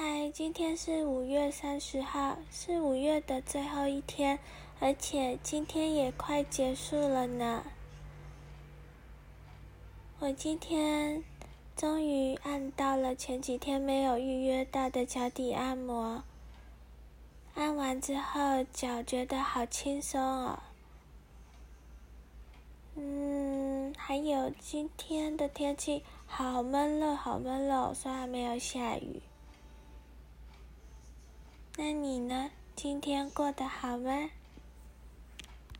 嗨，今天是五月三十号，是五月的最后一天，而且今天也快结束了呢。我今天终于按到了前几天没有预约到的脚底按摩，按完之后脚觉得好轻松哦。嗯，还有今天的天气好闷热，好闷热，虽然没有下雨。那你呢？今天过得好吗？